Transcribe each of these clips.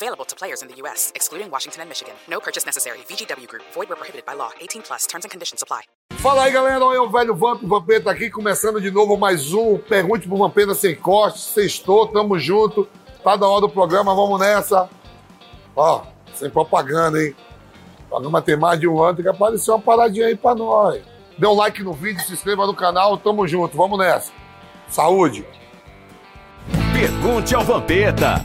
Available to players in the U.S., excluding Washington and Michigan. No purchase necessary. VGW Group. Void where prohibited by law. 18 plus. Terms and conditions apply. Fala aí, galera. Olha o velho Vamp. Vampeta aqui, começando de novo mais um Pergunte pro Vampeta Sem Corte. Sextou, tamo junto. Tá da hora do programa, vamos nessa. Ó, sem propaganda, hein? O programa tem mais de um ano, tem que aparecer uma paradinha aí pra nós. Dê um like no vídeo, se inscreva no canal, tamo junto, vamos nessa. Saúde! Pergunte ao Vampeta.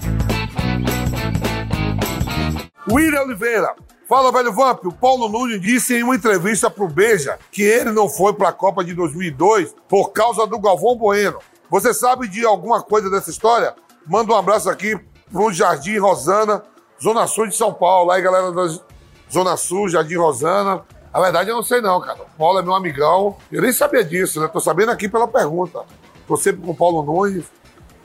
William Oliveira. Fala, velho Vamp. O Paulo Nunes disse em uma entrevista pro Beja que ele não foi pra Copa de 2002 por causa do Galvão Bueno. Você sabe de alguma coisa dessa história? Manda um abraço aqui pro Jardim Rosana, Zona Sul de São Paulo. Aí, galera da Zona Sul, Jardim Rosana. Na verdade, eu não sei não, cara. O Paulo é meu amigão. Eu nem sabia disso, né? Tô sabendo aqui pela pergunta. Tô sempre com o Paulo Nunes.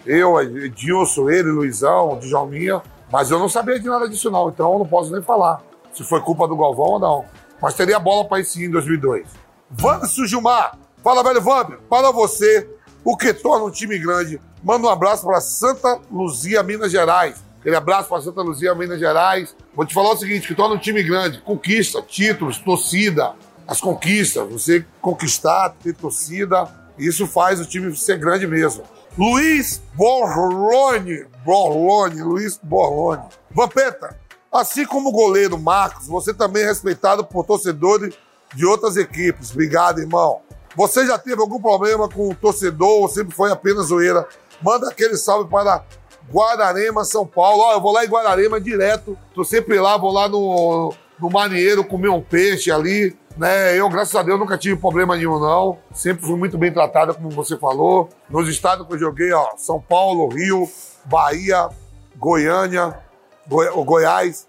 Eu, Edilson, ele, Luizão, Djalminha. Mas eu não sabia de nada disso não, então eu não posso nem falar se foi culpa do Galvão ou não. Mas teria bola para sim em 2002. Vanderson Gilmar. Fala, velho Vander. Para você, o que torna um time grande. Manda um abraço para Santa Luzia, Minas Gerais. Aquele abraço para Santa Luzia, Minas Gerais. Vou te falar o seguinte, que torna um time grande. Conquista, títulos, torcida. As conquistas. Você conquistar, ter torcida. Isso faz o time ser grande mesmo. Luiz Borlone. Borlone, Luiz Borlone. Vampeta, assim como o goleiro Marcos, você também é respeitado por torcedores de outras equipes. Obrigado, irmão. Você já teve algum problema com o torcedor ou sempre foi apenas zoeira? Manda aquele salve para Guararema, São Paulo. Ó, eu vou lá em Guararema direto. Tô sempre lá, vou lá no, no marinheiro comer um peixe ali. Né? Eu, graças a Deus, nunca tive problema nenhum, não. Sempre fui muito bem tratada, como você falou. Nos estados que eu joguei, ó, São Paulo, Rio, Bahia, Goiânia, Goi Goiás,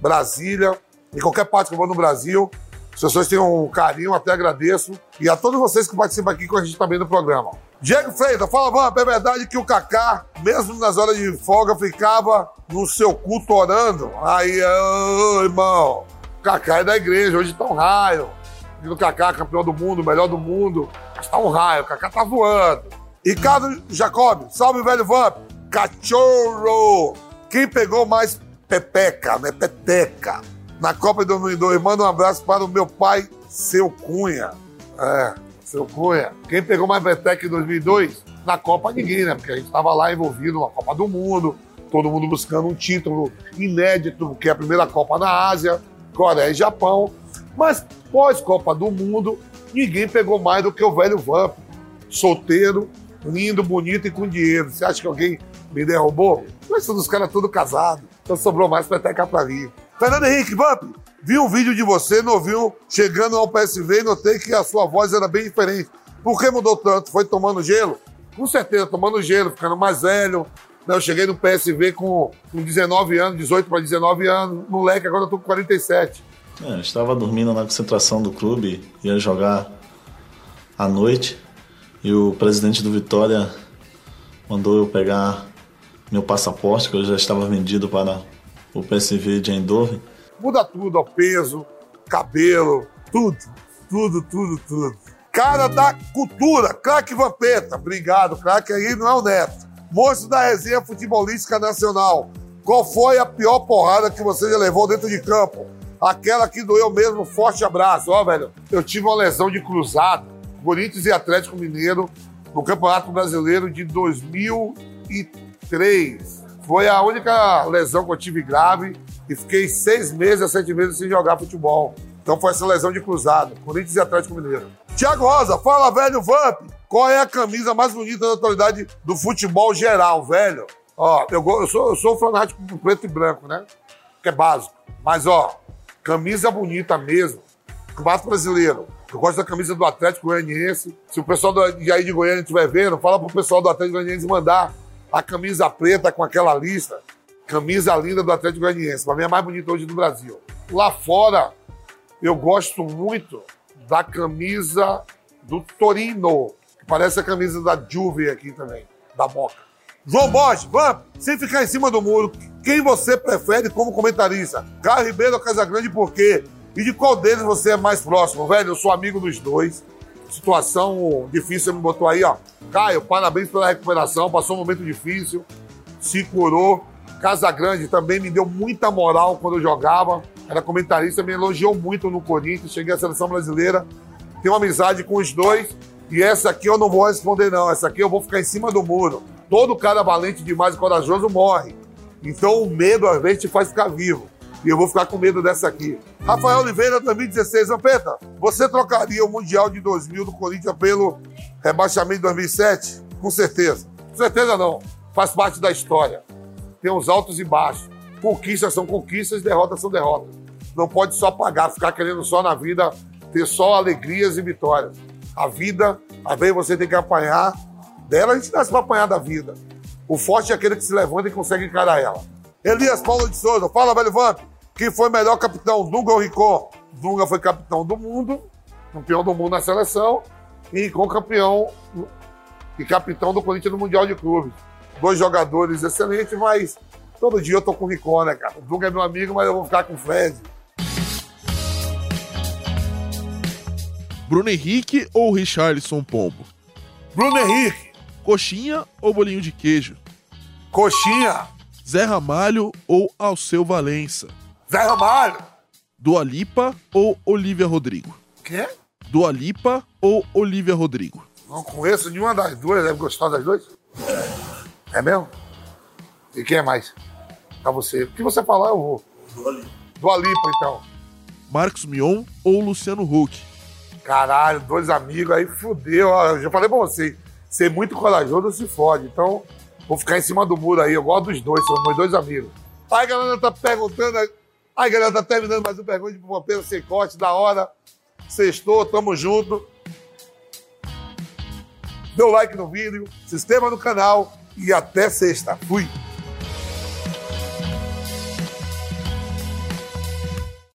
Brasília, em qualquer parte que eu vou no Brasil. As pessoas têm um carinho, até agradeço. E a todos vocês que participam aqui com a gente também no programa. Diego Freitas, fala, Vamp, é verdade que o Kaká, mesmo nas horas de folga, ficava no seu culto orando? Aí, ô, irmão, Kaká é da igreja, hoje tá um raio. O Kaká, campeão do mundo, melhor do mundo. Está um raio, o Kaká tá voando. Ricardo Jacob, salve, velho Vamp. Cachorro! Quem pegou mais pepeca, né? Peteca. Na Copa de 2002, manda um abraço para o meu pai, seu Cunha. É, seu Cunha. Quem pegou mais peteca em 2002? Na Copa ninguém, né? Porque a gente estava lá envolvido na Copa do Mundo, todo mundo buscando um título inédito, que é a primeira Copa na Ásia, Coreia e Japão. Mas pós-Copa do Mundo, ninguém pegou mais do que o velho Vamp. Solteiro, lindo, bonito e com dinheiro. Você acha que alguém me derrubou? Mas são os caras todos casados. Então sobrou mais peteca pra mim. Fernando Henrique, Vamp, vi um vídeo de você novinho chegando ao PSV e notei que a sua voz era bem diferente. Por que mudou tanto? Foi tomando gelo? Com certeza, tomando gelo, ficando mais velho. Eu cheguei no PSV com, com 19 anos, 18 para 19 anos, moleque, agora eu tô com 47. É, eu estava dormindo na concentração do clube, ia jogar à noite e o presidente do Vitória mandou eu pegar meu passaporte, que eu já estava vendido para o PSV de Eindhoven. Muda tudo, ó, peso, cabelo, tudo, tudo, tudo, tudo. Cara da cultura, craque Vampeta, obrigado, craque aí não é o Neto. Monstro da resenha futebolística nacional. Qual foi a pior porrada que você já levou dentro de campo? Aquela que doeu mesmo, forte abraço. Ó, velho, eu tive uma lesão de cruzado, Corinthians e Atlético Mineiro, no Campeonato Brasileiro de 2003. Foi a única lesão que eu tive grave e fiquei seis meses sete meses sem jogar futebol. Então foi essa lesão de cruzado, Corinthians e Atlético Mineiro. Tiago Rosa, fala, velho Vamp. Qual é a camisa mais bonita da atualidade do futebol geral, velho? Ó, eu, eu, sou, eu sou fanático do preto e branco, né? Que é básico. Mas, ó, camisa bonita mesmo. Campeonato Brasileiro. Eu gosto da camisa do Atlético Goianiense. Se o pessoal do, de aí de Goiânia estiver vendo, fala pro pessoal do Atlético Goianiense mandar a camisa preta com aquela lista. Camisa linda do Atlético Goianiense. Pra mim é a mais bonita hoje do Brasil. Lá fora, eu gosto muito da camisa do Torino, que parece a camisa da Juve aqui também, da Boca. João Bosch, vamos, sem ficar em cima do muro, quem você prefere como comentarista? Caio Ribeiro ou Casagrande por quê? E de qual deles você é mais próximo, velho? Eu sou amigo dos dois. Situação difícil, me botou aí, ó. Caio, parabéns pela recuperação, passou um momento difícil, se curou. Casagrande também me deu muita moral quando eu jogava. Era comentarista, me elogiou muito no Corinthians. Cheguei à seleção brasileira, tenho uma amizade com os dois. E essa aqui eu não vou responder, não. Essa aqui eu vou ficar em cima do muro. Todo cara valente demais e corajoso morre. Então o medo às vezes te faz ficar vivo. E eu vou ficar com medo dessa aqui. Rafael Oliveira, 2016. Zampeta, você trocaria o Mundial de 2000 do Corinthians pelo rebaixamento de 2007? Com certeza. Com certeza não. Faz parte da história. Tem os altos e baixos. Conquistas são conquistas, derrotas são derrotas. Não pode só pagar, ficar querendo só na vida ter só alegrias e vitórias. A vida, às vezes você tem que apanhar. Dela a gente nasce para apanhar da vida. O forte é aquele que se levanta e consegue encarar ela. Elias Paulo de Souza, fala, velho Vamp. Quem foi melhor capitão, Dunga ou Ricó? Dunga foi capitão do mundo, campeão do mundo na seleção, e Ricó campeão e capitão do Corinthians no Mundial de Clubes. Dois jogadores excelentes, mas todo dia eu tô com o Ricó, né, cara? O Dunga é meu amigo, mas eu vou ficar com o Fred. Bruno Henrique ou Richarlison Pombo? Bruno Henrique. Coxinha ou bolinho de queijo? Coxinha. Zé Ramalho ou Alceu Valença? Zé Ramalho. Dua Lipa ou Olivia Rodrigo? Quê? Dua Lipa ou Olivia Rodrigo? Não conheço nenhuma das duas, deve gostar das duas? É mesmo? E quem é mais? Pra você. O que você falar, eu vou. Dua Lipa. Dua Lipa, então. Marcos Mion ou Luciano Huck? Caralho, dois amigos, aí fudeu. Ó, eu já falei pra você, ser muito corajoso se fode. Então, vou ficar em cima do muro aí. Eu gosto dos dois, são meus dois amigos. Aí, galera, tá perguntando. Aí, galera, tá terminando mais um pergunta de Pompeiro sem corte, da hora. Sextou, tamo junto. Dê o like no vídeo, se inscreva no canal e até sexta. Fui!